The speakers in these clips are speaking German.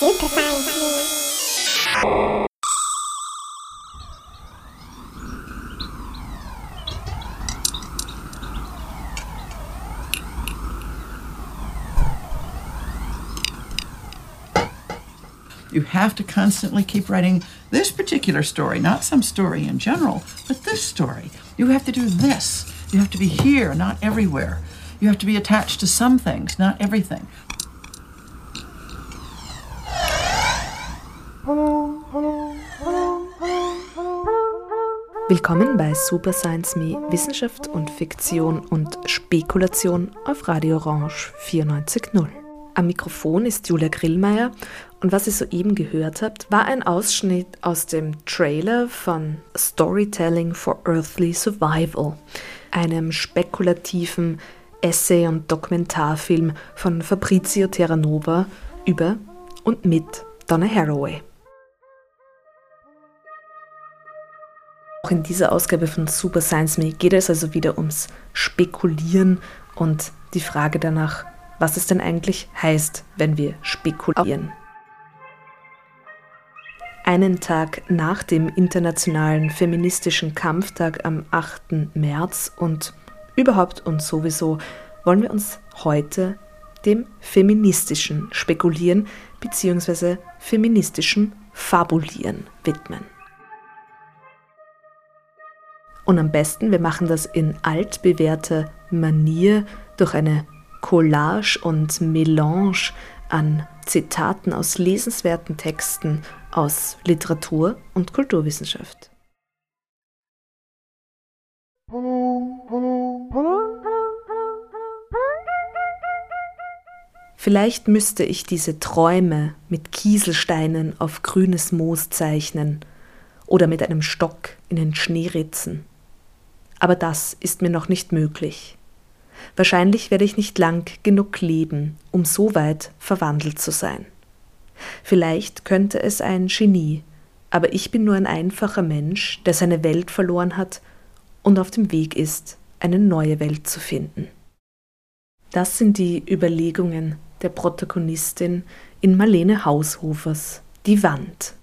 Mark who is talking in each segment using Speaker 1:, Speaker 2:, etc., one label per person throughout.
Speaker 1: You have to constantly keep writing this particular story, not some story in general, but this story. You have to do this. You have to be here, not everywhere. You have to be attached to some things, not everything.
Speaker 2: Willkommen bei Super Science Me Wissenschaft und Fiktion und Spekulation auf Radio Orange 94.0. Am Mikrofon ist Julia Grillmeier und was ihr soeben gehört habt, war ein Ausschnitt aus dem Trailer von Storytelling for Earthly Survival, einem spekulativen Essay- und Dokumentarfilm von Fabrizio Terranova über und mit Donna Haraway. Auch in dieser Ausgabe von Super Science Me geht es also wieder ums Spekulieren und die Frage danach, was es denn eigentlich heißt, wenn wir spekulieren. Einen Tag nach dem Internationalen Feministischen Kampftag am 8. März und überhaupt und sowieso wollen wir uns heute dem feministischen Spekulieren bzw. feministischen Fabulieren widmen. Und am besten, wir machen das in altbewährter Manier durch eine Collage und Melange an Zitaten aus lesenswerten Texten aus Literatur und Kulturwissenschaft. Vielleicht müsste ich diese Träume mit Kieselsteinen auf grünes Moos zeichnen oder mit einem Stock in den Schnee ritzen. Aber das ist mir noch nicht möglich. Wahrscheinlich werde ich nicht lang genug leben, um so weit verwandelt zu sein. Vielleicht könnte es ein Genie, aber ich bin nur ein einfacher Mensch, der seine Welt verloren hat und auf dem Weg ist, eine neue Welt zu finden. Das sind die Überlegungen der Protagonistin in Marlene Haushofers Die Wand.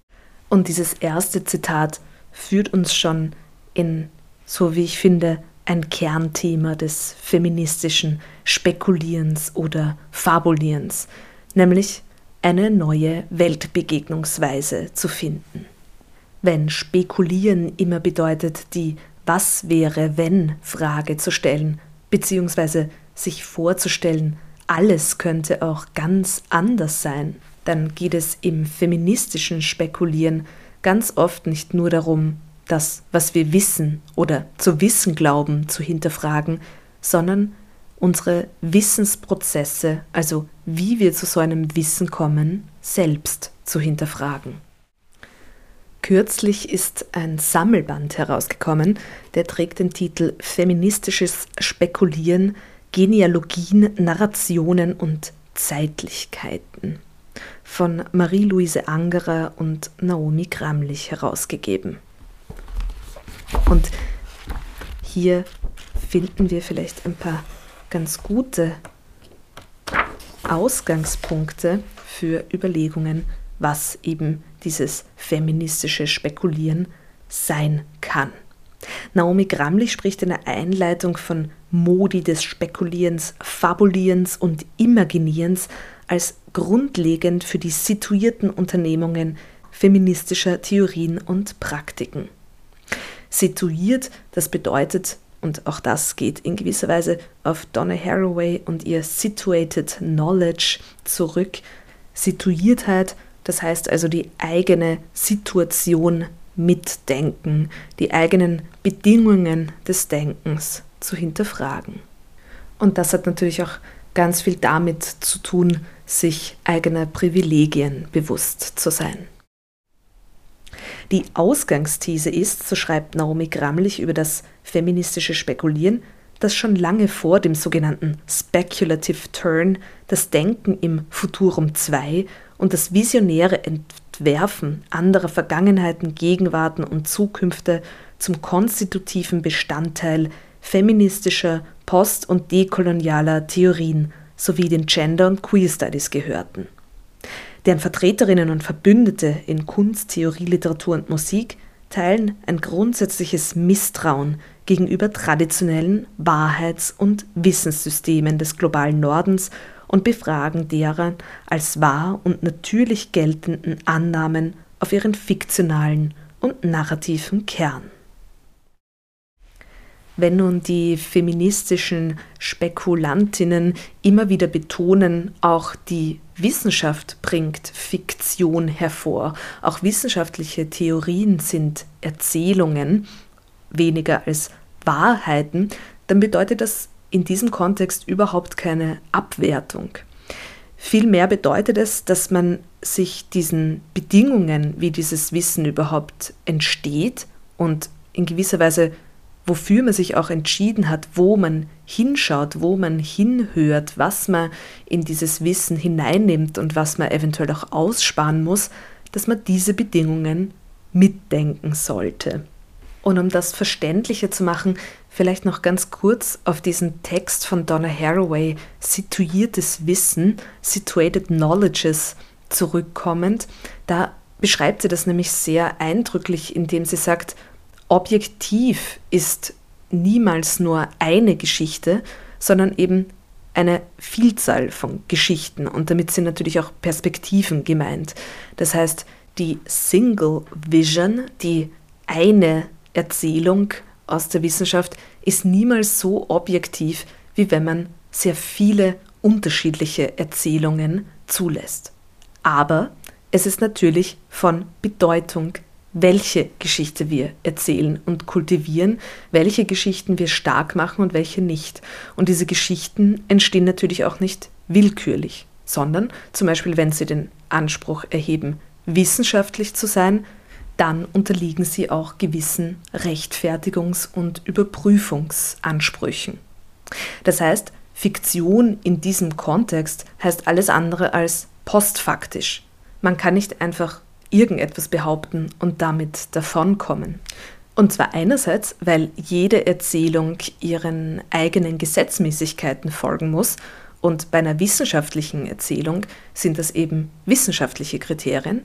Speaker 2: Und dieses erste Zitat führt uns schon in, so wie ich finde, ein Kernthema des feministischen Spekulierens oder Fabulierens, nämlich eine neue Weltbegegnungsweise zu finden. Wenn Spekulieren immer bedeutet, die Was wäre wenn Frage zu stellen, beziehungsweise sich vorzustellen, alles könnte auch ganz anders sein, dann geht es im feministischen Spekulieren ganz oft nicht nur darum, das, was wir wissen oder zu wissen glauben, zu hinterfragen, sondern unsere Wissensprozesse, also wie wir zu so einem Wissen kommen, selbst zu hinterfragen. Kürzlich ist ein Sammelband herausgekommen, der trägt den Titel Feministisches Spekulieren, Genealogien, Narrationen und Zeitlichkeiten von Marie-Louise Angerer und Naomi Gramlich herausgegeben. Und hier finden wir vielleicht ein paar ganz gute Ausgangspunkte für Überlegungen, was eben dieses feministische Spekulieren sein kann. Naomi Gramlich spricht in der Einleitung von Modi des Spekulierens, Fabulierens und Imaginierens als grundlegend für die situierten Unternehmungen feministischer Theorien und Praktiken. Situiert, das bedeutet, und auch das geht in gewisser Weise auf Donna Haraway und ihr Situated Knowledge zurück. Situiertheit, das heißt also die eigene Situation mitdenken, die eigenen Bedingungen des Denkens zu hinterfragen. Und das hat natürlich auch ganz viel damit zu tun, sich eigener Privilegien bewusst zu sein. Die Ausgangsthese ist, so schreibt Naomi Gramlich über das feministische Spekulieren, dass schon lange vor dem sogenannten Speculative Turn das Denken im Futurum 2 und das visionäre Entwerfen anderer Vergangenheiten, Gegenwarten und Zukünfte zum konstitutiven Bestandteil feministischer, post- und dekolonialer Theorien sowie den Gender- und Queer Studies gehörten. Deren Vertreterinnen und Verbündete in Kunst, Theorie, Literatur und Musik teilen ein grundsätzliches Misstrauen gegenüber traditionellen Wahrheits- und Wissenssystemen des globalen Nordens und befragen deren als wahr und natürlich geltenden Annahmen auf ihren fiktionalen und narrativen Kern. Wenn nun die feministischen Spekulantinnen immer wieder betonen, auch die Wissenschaft bringt Fiktion hervor, auch wissenschaftliche Theorien sind Erzählungen, weniger als Wahrheiten, dann bedeutet das in diesem Kontext überhaupt keine Abwertung. Vielmehr bedeutet es, dass man sich diesen Bedingungen, wie dieses Wissen überhaupt entsteht und in gewisser Weise wofür man sich auch entschieden hat, wo man hinschaut, wo man hinhört, was man in dieses Wissen hineinnimmt und was man eventuell auch aussparen muss, dass man diese Bedingungen mitdenken sollte. Und um das verständlicher zu machen, vielleicht noch ganz kurz auf diesen Text von Donna Haraway, Situiertes Wissen, Situated Knowledges, zurückkommend. Da beschreibt sie das nämlich sehr eindrücklich, indem sie sagt, objektiv ist niemals nur eine Geschichte, sondern eben eine Vielzahl von Geschichten und damit sind natürlich auch Perspektiven gemeint. Das heißt, die Single Vision, die eine Erzählung aus der Wissenschaft, ist niemals so objektiv, wie wenn man sehr viele unterschiedliche Erzählungen zulässt. Aber es ist natürlich von Bedeutung welche Geschichte wir erzählen und kultivieren, welche Geschichten wir stark machen und welche nicht. Und diese Geschichten entstehen natürlich auch nicht willkürlich, sondern zum Beispiel, wenn sie den Anspruch erheben, wissenschaftlich zu sein, dann unterliegen sie auch gewissen Rechtfertigungs- und Überprüfungsansprüchen. Das heißt, Fiktion in diesem Kontext heißt alles andere als postfaktisch. Man kann nicht einfach irgendetwas behaupten und damit davonkommen. Und zwar einerseits, weil jede Erzählung ihren eigenen Gesetzmäßigkeiten folgen muss und bei einer wissenschaftlichen Erzählung sind das eben wissenschaftliche Kriterien,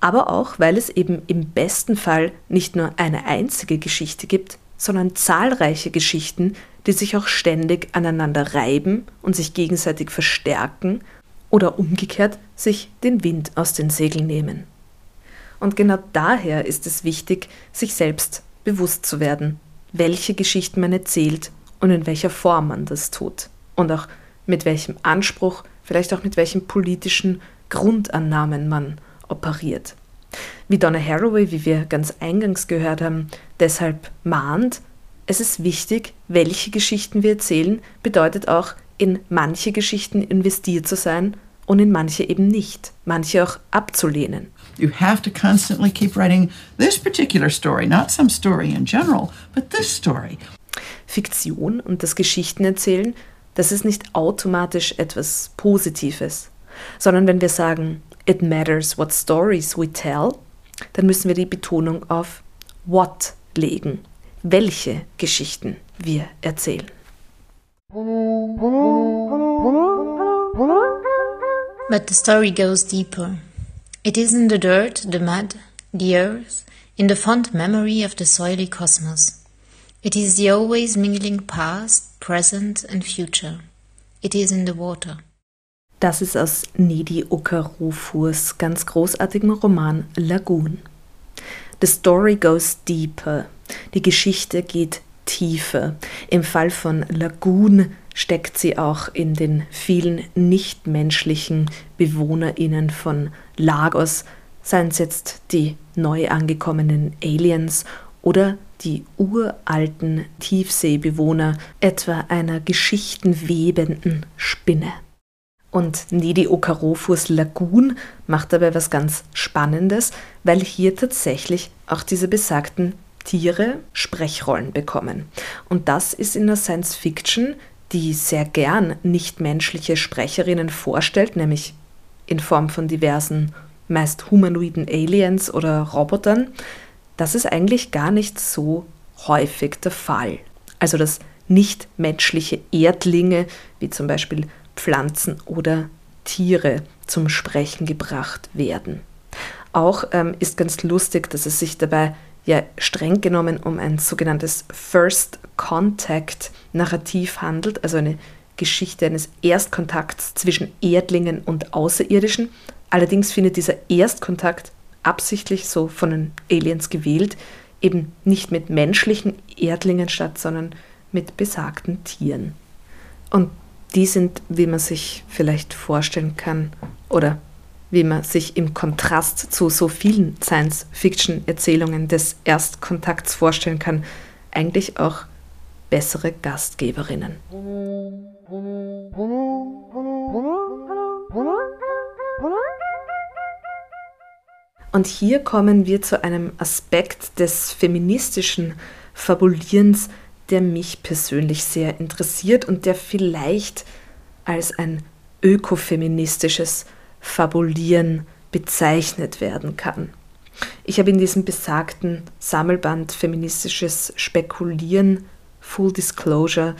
Speaker 2: aber auch, weil es eben im besten Fall nicht nur eine einzige Geschichte gibt, sondern zahlreiche Geschichten, die sich auch ständig aneinander reiben und sich gegenseitig verstärken oder umgekehrt sich den Wind aus den Segeln nehmen. Und genau daher ist es wichtig, sich selbst bewusst zu werden, welche Geschichten man erzählt und in welcher Form man das tut. Und auch mit welchem Anspruch, vielleicht auch mit welchen politischen Grundannahmen man operiert. Wie Donna Haraway, wie wir ganz eingangs gehört haben, deshalb mahnt, es ist wichtig, welche Geschichten wir erzählen, bedeutet auch, in manche Geschichten investiert zu sein und in manche eben nicht, manche auch abzulehnen.
Speaker 1: You have to constantly keep writing this particular story, not some story in general, but this story.
Speaker 2: Fiktion und das Geschichtenerzählen, das ist nicht automatisch etwas Positives, sondern wenn wir sagen, it matters what stories we tell, dann müssen wir die Betonung auf what legen, welche Geschichten wir erzählen.
Speaker 3: But the story goes deeper. It is in the dirt, the mud, the earth, in the fond memory of the soily cosmos. It is the always mingling past, present and future. It is in the water.
Speaker 2: Das ist aus Nedi Okarofurs ganz großartigem Roman Lagoon. The story goes deeper. Die Geschichte geht tiefer. Im Fall von Lagoon steckt sie auch in den vielen nichtmenschlichen BewohnerInnen von Lagos, seien es jetzt die neu angekommenen Aliens oder die uralten Tiefseebewohner etwa einer geschichtenwebenden Spinne. Und Nedi Okarofurs Lagoon macht dabei was ganz Spannendes, weil hier tatsächlich auch diese besagten Tiere Sprechrollen bekommen. Und das ist in der Science Fiction die sehr gern nichtmenschliche Sprecherinnen vorstellt, nämlich in Form von diversen, meist humanoiden Aliens oder Robotern, das ist eigentlich gar nicht so häufig der Fall. Also dass nichtmenschliche Erdlinge, wie zum Beispiel Pflanzen oder Tiere zum Sprechen gebracht werden. Auch ähm, ist ganz lustig, dass es sich dabei ja streng genommen um ein sogenanntes First Contact Narrativ handelt, also eine Geschichte eines Erstkontakts zwischen Erdlingen und Außerirdischen. Allerdings findet dieser Erstkontakt absichtlich so von den Aliens gewählt, eben nicht mit menschlichen Erdlingen statt, sondern mit besagten Tieren. Und die sind, wie man sich vielleicht vorstellen kann, oder wie man sich im Kontrast zu so vielen Science-Fiction-Erzählungen des Erstkontakts vorstellen kann, eigentlich auch bessere Gastgeberinnen. Und hier kommen wir zu einem Aspekt des feministischen Fabulierens, der mich persönlich sehr interessiert und der vielleicht als ein ökofeministisches Fabulieren bezeichnet werden kann. Ich habe in diesem besagten Sammelband Feministisches Spekulieren, Full Disclosure,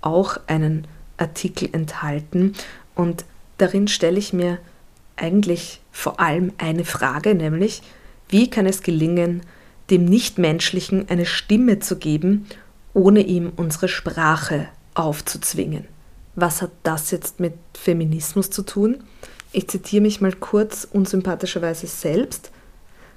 Speaker 2: auch einen Artikel enthalten und darin stelle ich mir eigentlich vor allem eine Frage, nämlich wie kann es gelingen, dem Nichtmenschlichen eine Stimme zu geben, ohne ihm unsere Sprache aufzuzwingen. Was hat das jetzt mit Feminismus zu tun? Ich zitiere mich mal kurz unsympathischerweise selbst.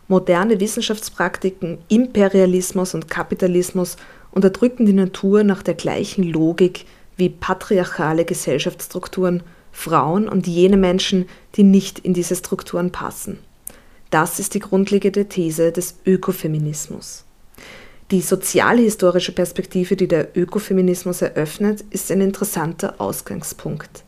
Speaker 2: Moderne Wissenschaftspraktiken, Imperialismus und Kapitalismus unterdrücken die Natur nach der gleichen Logik wie patriarchale Gesellschaftsstrukturen Frauen und jene Menschen, die nicht in diese Strukturen passen. Das ist die grundlegende These des Ökofeminismus. Die sozialhistorische Perspektive, die der Ökofeminismus eröffnet, ist ein interessanter Ausgangspunkt.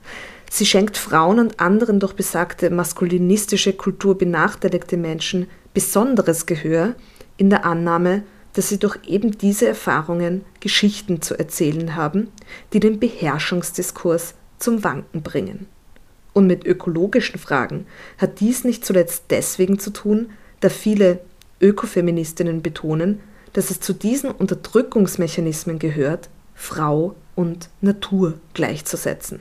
Speaker 2: Sie schenkt Frauen und anderen durch besagte maskulinistische Kultur benachteiligte Menschen besonderes Gehör in der Annahme, dass sie durch eben diese Erfahrungen Geschichten zu erzählen haben, die den Beherrschungsdiskurs zum Wanken bringen. Und mit ökologischen Fragen hat dies nicht zuletzt deswegen zu tun, da viele Ökofeministinnen betonen, dass es zu diesen Unterdrückungsmechanismen gehört, Frau und Natur gleichzusetzen.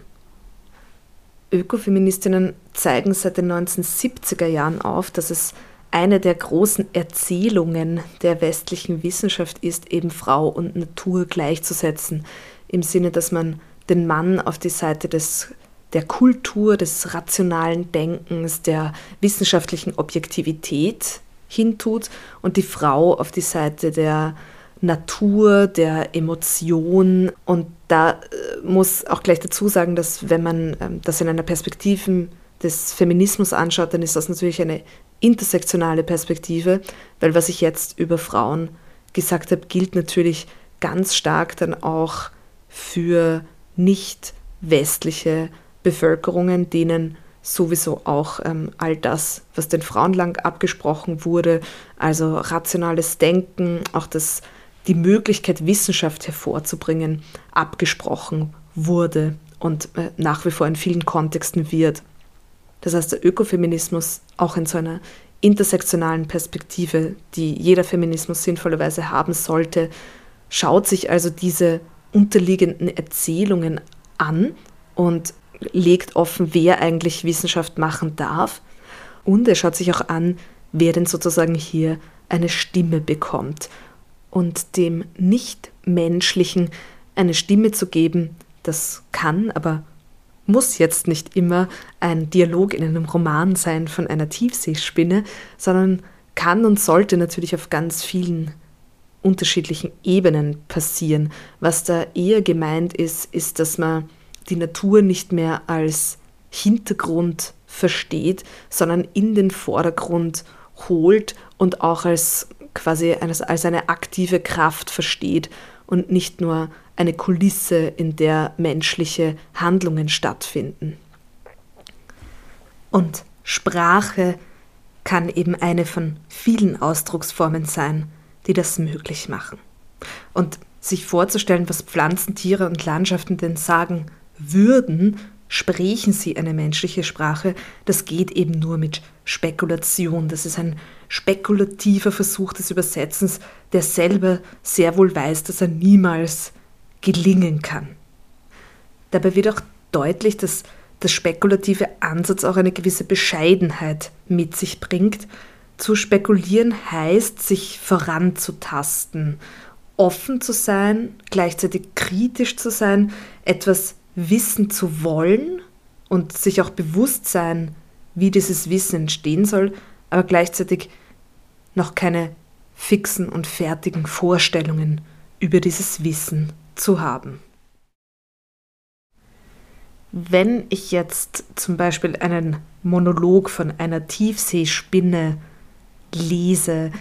Speaker 2: Ökofeministinnen zeigen seit den 1970er Jahren auf, dass es eine der großen Erzählungen der westlichen Wissenschaft ist, eben Frau und Natur gleichzusetzen, im Sinne, dass man den Mann auf die Seite des, der Kultur, des rationalen Denkens, der wissenschaftlichen Objektivität hintut und die Frau auf die Seite der Natur, der Emotion. Und da äh, muss auch gleich dazu sagen, dass wenn man ähm, das in einer Perspektive des Feminismus anschaut, dann ist das natürlich eine intersektionale Perspektive, weil was ich jetzt über Frauen gesagt habe, gilt natürlich ganz stark dann auch für nicht westliche Bevölkerungen, denen sowieso auch ähm, all das, was den Frauen lang abgesprochen wurde, also rationales Denken, auch das die Möglichkeit, Wissenschaft hervorzubringen, abgesprochen wurde und äh, nach wie vor in vielen Kontexten wird. Das heißt, der Ökofeminismus auch in so einer intersektionalen Perspektive, die jeder Feminismus sinnvollerweise haben sollte, schaut sich also diese unterliegenden Erzählungen an und legt offen, wer eigentlich Wissenschaft machen darf. Und er schaut sich auch an, wer denn sozusagen hier eine Stimme bekommt und dem Nichtmenschlichen eine Stimme zu geben, das kann, aber muss jetzt nicht immer ein Dialog in einem Roman sein von einer Tiefseespinne, sondern kann und sollte natürlich auf ganz vielen unterschiedlichen Ebenen passieren. Was da eher gemeint ist, ist, dass man die Natur nicht mehr als Hintergrund versteht, sondern in den Vordergrund holt und auch als quasi als, als eine aktive Kraft versteht und nicht nur eine Kulisse, in der menschliche Handlungen stattfinden. Und Sprache kann eben eine von vielen Ausdrucksformen sein, die das möglich machen. Und sich vorzustellen, was Pflanzen, Tiere und Landschaften denn sagen würden, sprechen sie eine menschliche Sprache, das geht eben nur mit Spekulation. Das ist ein spekulativer Versuch des Übersetzens, der selber sehr wohl weiß, dass er niemals gelingen kann. Dabei wird auch deutlich, dass der spekulative Ansatz auch eine gewisse Bescheidenheit mit sich bringt. Zu spekulieren heißt, sich voranzutasten, offen zu sein, gleichzeitig kritisch zu sein, etwas wissen zu wollen und sich auch bewusst sein, wie dieses Wissen entstehen soll, aber gleichzeitig noch keine fixen und fertigen Vorstellungen über dieses Wissen zu haben. Wenn ich jetzt zum Beispiel einen Monolog von einer Tiefseespinne lese,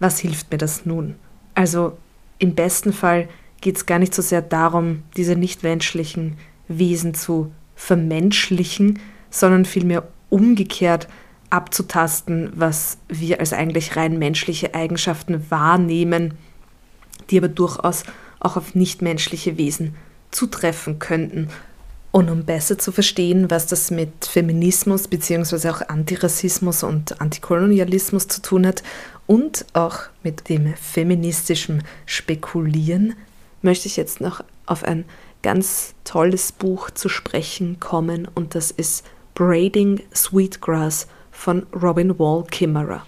Speaker 2: was hilft mir das nun? Also im besten Fall geht es gar nicht so sehr darum, diese nichtmenschlichen Wesen zu vermenschlichen, sondern vielmehr umgekehrt abzutasten, was wir als eigentlich rein menschliche Eigenschaften wahrnehmen, die aber durchaus auch auf nichtmenschliche Wesen zutreffen könnten. Und um besser zu verstehen, was das mit Feminismus bzw. auch Antirassismus und Antikolonialismus zu tun hat und auch mit dem feministischen Spekulieren, möchte ich jetzt noch auf ein ganz tolles Buch zu sprechen kommen und das ist Braiding Sweetgrass von Robin Wall Kimmerer.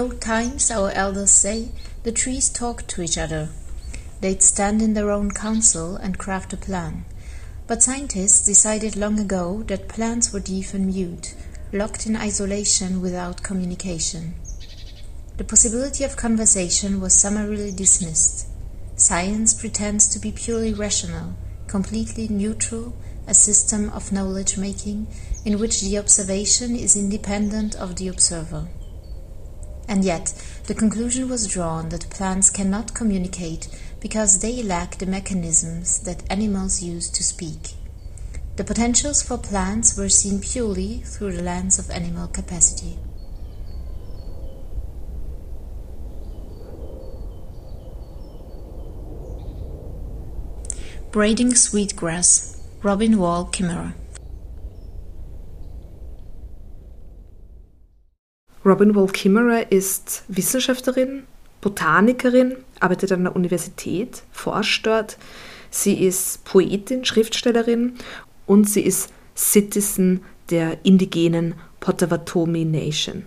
Speaker 3: Old times, our elders say, the trees talked to each other. They'd stand in their own council and craft a plan. But scientists decided long ago that plants were deaf and mute, locked in isolation without communication. The possibility of conversation was summarily dismissed. Science pretends to be purely rational, completely neutral, a system of knowledge making in which the observation is independent of the observer. And yet, the conclusion was drawn that plants cannot communicate because they lack the mechanisms that animals use to speak. The potentials for plants were seen purely through the lens of animal capacity. Braiding Sweetgrass, Robin Wall Kimmerer.
Speaker 2: Robin Wall Kimmerer ist Wissenschaftlerin, Botanikerin, arbeitet an der Universität, forscht dort. Sie ist Poetin, Schriftstellerin und sie ist Citizen der indigenen Potawatomi Nation.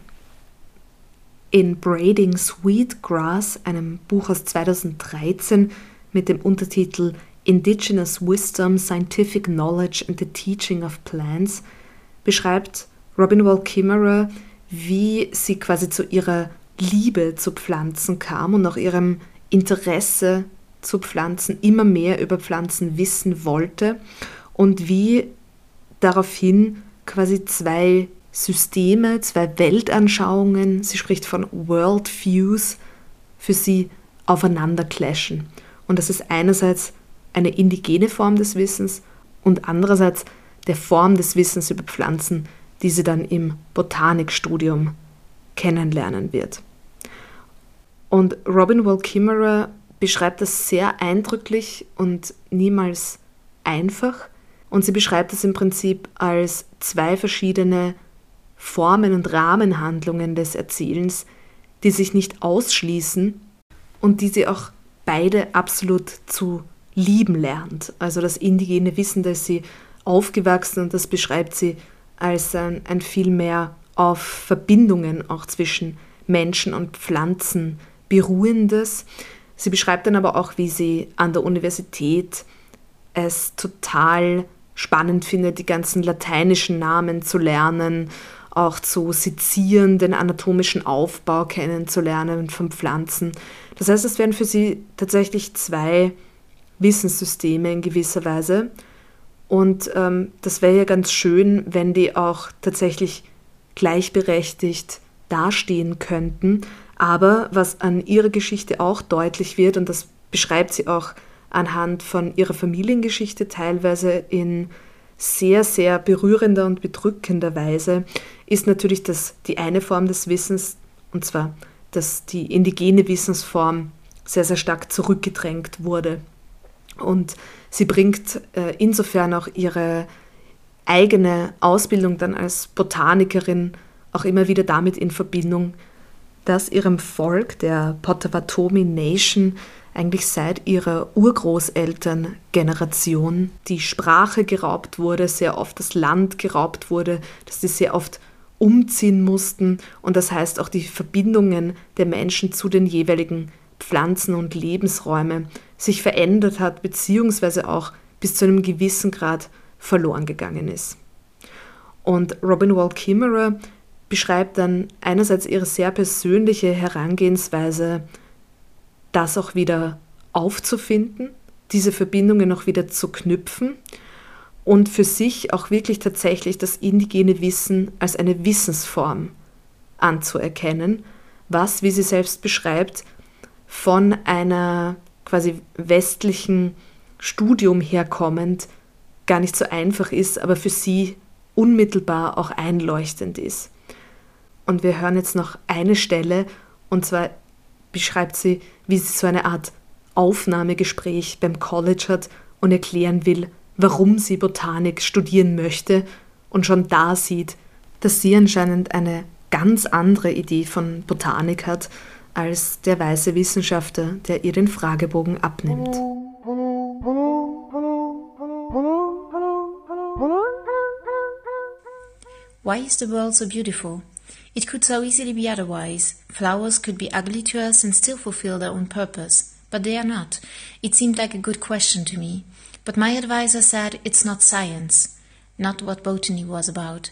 Speaker 2: In Braiding Sweetgrass, einem Buch aus 2013 mit dem Untertitel Indigenous Wisdom, Scientific Knowledge and the Teaching of Plants, beschreibt Robin Wall Kimmerer wie sie quasi zu ihrer Liebe zu Pflanzen kam und auch ihrem Interesse zu Pflanzen immer mehr über Pflanzen wissen wollte und wie daraufhin quasi zwei Systeme, zwei Weltanschauungen, sie spricht von Worldviews, für sie aufeinander clashen. Und das ist einerseits eine indigene Form des Wissens und andererseits der Form des Wissens über Pflanzen, die sie dann im Botanikstudium kennenlernen wird. Und Robin Wall Kimmerer beschreibt das sehr eindrücklich und niemals einfach. Und sie beschreibt es im Prinzip als zwei verschiedene Formen und Rahmenhandlungen des Erzählens, die sich nicht ausschließen und die sie auch beide absolut zu lieben lernt. Also das indigene Wissen, das sie aufgewachsen und das beschreibt sie als ein, ein viel mehr auf Verbindungen auch zwischen Menschen und Pflanzen beruhendes. Sie beschreibt dann aber auch, wie sie an der Universität es total spannend findet, die ganzen lateinischen Namen zu lernen, auch zu sezieren, den anatomischen Aufbau kennenzulernen von Pflanzen. Das heißt, es wären für sie tatsächlich zwei Wissenssysteme in gewisser Weise. Und ähm, das wäre ja ganz schön, wenn die auch tatsächlich gleichberechtigt dastehen könnten. Aber was an ihrer Geschichte auch deutlich wird, und das beschreibt sie auch anhand von ihrer Familiengeschichte teilweise in sehr, sehr berührender und bedrückender Weise, ist natürlich das, die eine Form des Wissens, und zwar, dass die indigene Wissensform sehr, sehr stark zurückgedrängt wurde. Und sie bringt äh, insofern auch ihre eigene Ausbildung dann als Botanikerin auch immer wieder damit in Verbindung, dass ihrem Volk, der Potawatomi Nation, eigentlich seit ihrer Urgroßelterngeneration die Sprache geraubt wurde, sehr oft das Land geraubt wurde, dass sie sehr oft umziehen mussten. Und das heißt auch die Verbindungen der Menschen zu den jeweiligen Pflanzen und Lebensräume sich verändert hat, beziehungsweise auch bis zu einem gewissen Grad verloren gegangen ist. Und Robin Wall Kimmerer beschreibt dann einerseits ihre sehr persönliche Herangehensweise, das auch wieder aufzufinden, diese Verbindungen auch wieder zu knüpfen und für sich auch wirklich tatsächlich das indigene Wissen als eine Wissensform anzuerkennen, was, wie sie selbst beschreibt, von einer quasi westlichen Studium herkommend gar nicht so einfach ist, aber für sie unmittelbar auch einleuchtend ist. Und wir hören jetzt noch eine Stelle, und zwar beschreibt sie, wie sie so eine Art Aufnahmegespräch beim College hat und erklären will, warum sie Botanik studieren möchte und schon da sieht, dass sie anscheinend eine ganz andere Idee von Botanik hat als der weiße Wissenschaftler, der ihr den Fragebogen abnimmt.
Speaker 3: Why is the world so beautiful? It could so easily be otherwise. Flowers could be ugly to us and still fulfill their own purpose. But they are not. It seemed like a good question to me. But my advisor said it's not science, not what botany was about.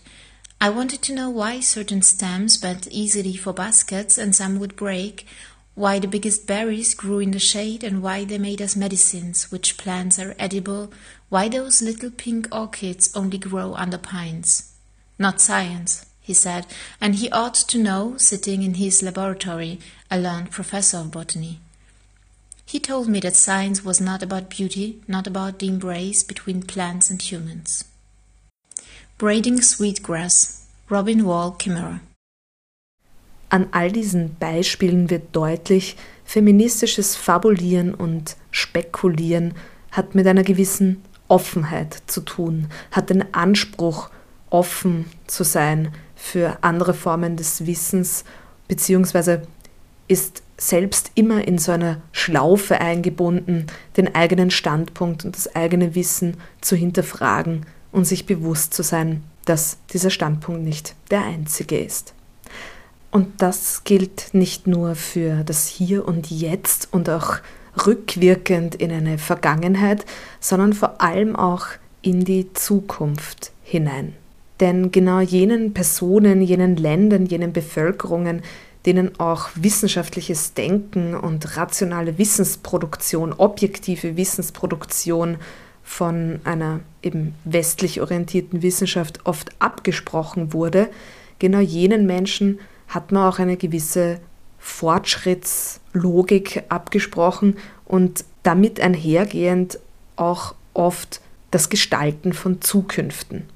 Speaker 3: I wanted to know why certain stems bent easily for baskets and some would break, why the biggest berries grew in the shade and why they made us medicines, which plants are edible, why those little pink orchids only grow under pines. Not science he said, and he ought to know, sitting in his laboratory, a learned professor of botany. He told me that science was not about beauty, not about the embrace between plants and humans. Braiding Sweetgrass, Robin Wall Kimmerer.
Speaker 2: An all diesen Beispielen wird deutlich, feministisches Fabulieren und Spekulieren hat mit einer gewissen Offenheit zu tun, hat den Anspruch, offen zu sein für andere Formen des Wissens, beziehungsweise ist selbst immer in so einer Schlaufe eingebunden, den eigenen Standpunkt und das eigene Wissen zu hinterfragen und sich bewusst zu sein, dass dieser Standpunkt nicht der einzige ist. Und das gilt nicht nur für das Hier und Jetzt und auch rückwirkend in eine Vergangenheit, sondern vor allem auch in die Zukunft hinein. Denn genau jenen Personen, jenen Ländern, jenen Bevölkerungen, denen auch wissenschaftliches Denken und rationale Wissensproduktion, objektive Wissensproduktion von einer eben westlich orientierten Wissenschaft oft abgesprochen wurde, genau jenen Menschen hat man auch eine gewisse Fortschrittslogik abgesprochen und damit einhergehend auch oft das Gestalten von Zukünften.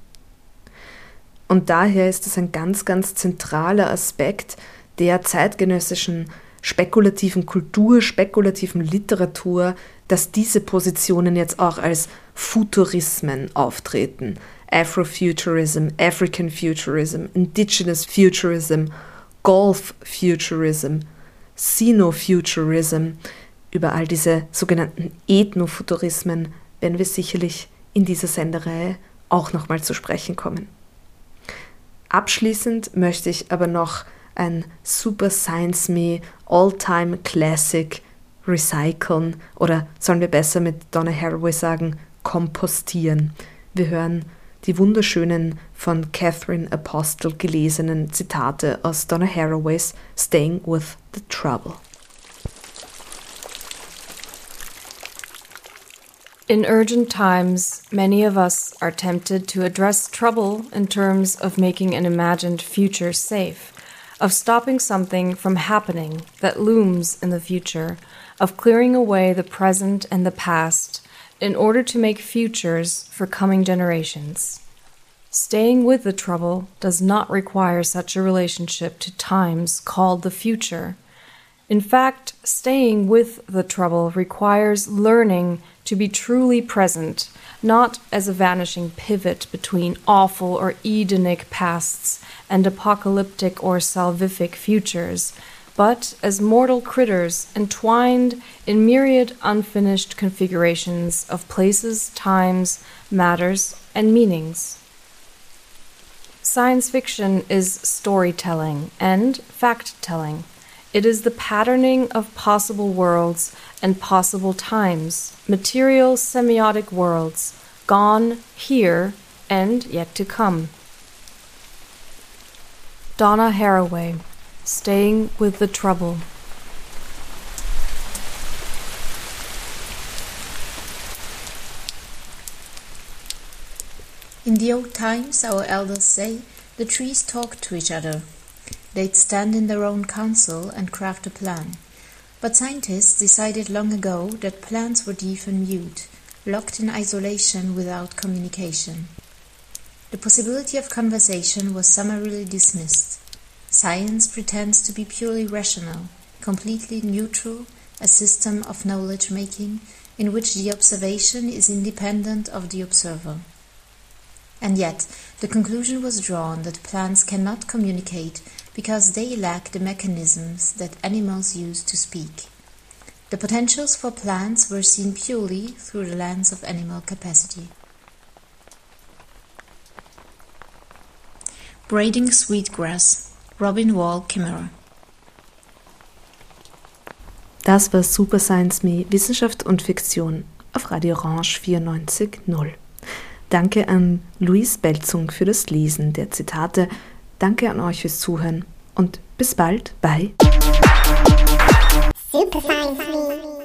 Speaker 2: Und daher ist es ein ganz, ganz zentraler Aspekt der zeitgenössischen spekulativen Kultur, spekulativen Literatur, dass diese Positionen jetzt auch als Futurismen auftreten. Afrofuturism, African Futurism, Indigenous Futurism, Golf Futurism, Sino-Futurism. Über all diese sogenannten Ethnofuturismen werden wir sicherlich in dieser Sendereihe auch nochmal zu sprechen kommen. Abschließend möchte ich aber noch ein Super Science Me All-Time Classic recyceln oder sollen wir besser mit Donna Haraway sagen, kompostieren. Wir hören die wunderschönen von Catherine Apostle gelesenen Zitate aus Donna Haraways Staying with the Trouble.
Speaker 4: In urgent times, many of us are tempted to address trouble in terms of making an imagined future safe, of stopping something from happening that looms in the future, of clearing away the present and the past, in order to make futures for coming generations. Staying with the trouble does not require such a relationship to times called the future. In fact, staying with the trouble requires learning to be truly present, not as a vanishing pivot between awful or Edenic pasts and apocalyptic or salvific futures, but as mortal critters entwined in myriad unfinished configurations of places, times, matters, and meanings. Science fiction is storytelling and fact telling. It is the patterning of possible worlds and possible times, material semiotic worlds, gone, here, and yet to come. Donna Haraway, Staying with the Trouble.
Speaker 3: In the old times, our elders say, the trees talked to each other. They'd stand in their own council and craft a plan. But scientists decided long ago that plants were deaf and mute, locked in isolation without communication. The possibility of conversation was summarily dismissed. Science pretends to be purely rational, completely neutral, a system of knowledge making in which the observation is independent of the observer. And yet, the conclusion was drawn that plants cannot communicate because they lack the mechanisms that animals use to speak. The potentials for plants were seen purely through the lens of animal capacity. Braiding Sweetgrass, Robin Wall Kimmerer.
Speaker 2: Das war Super Science Me Wissenschaft und Fiktion auf Radio Orange 94.0. Danke an Luis Belzung für das Lesen der Zitate. Danke an euch fürs Zuhören und bis bald bei
Speaker 5: Super Science Me.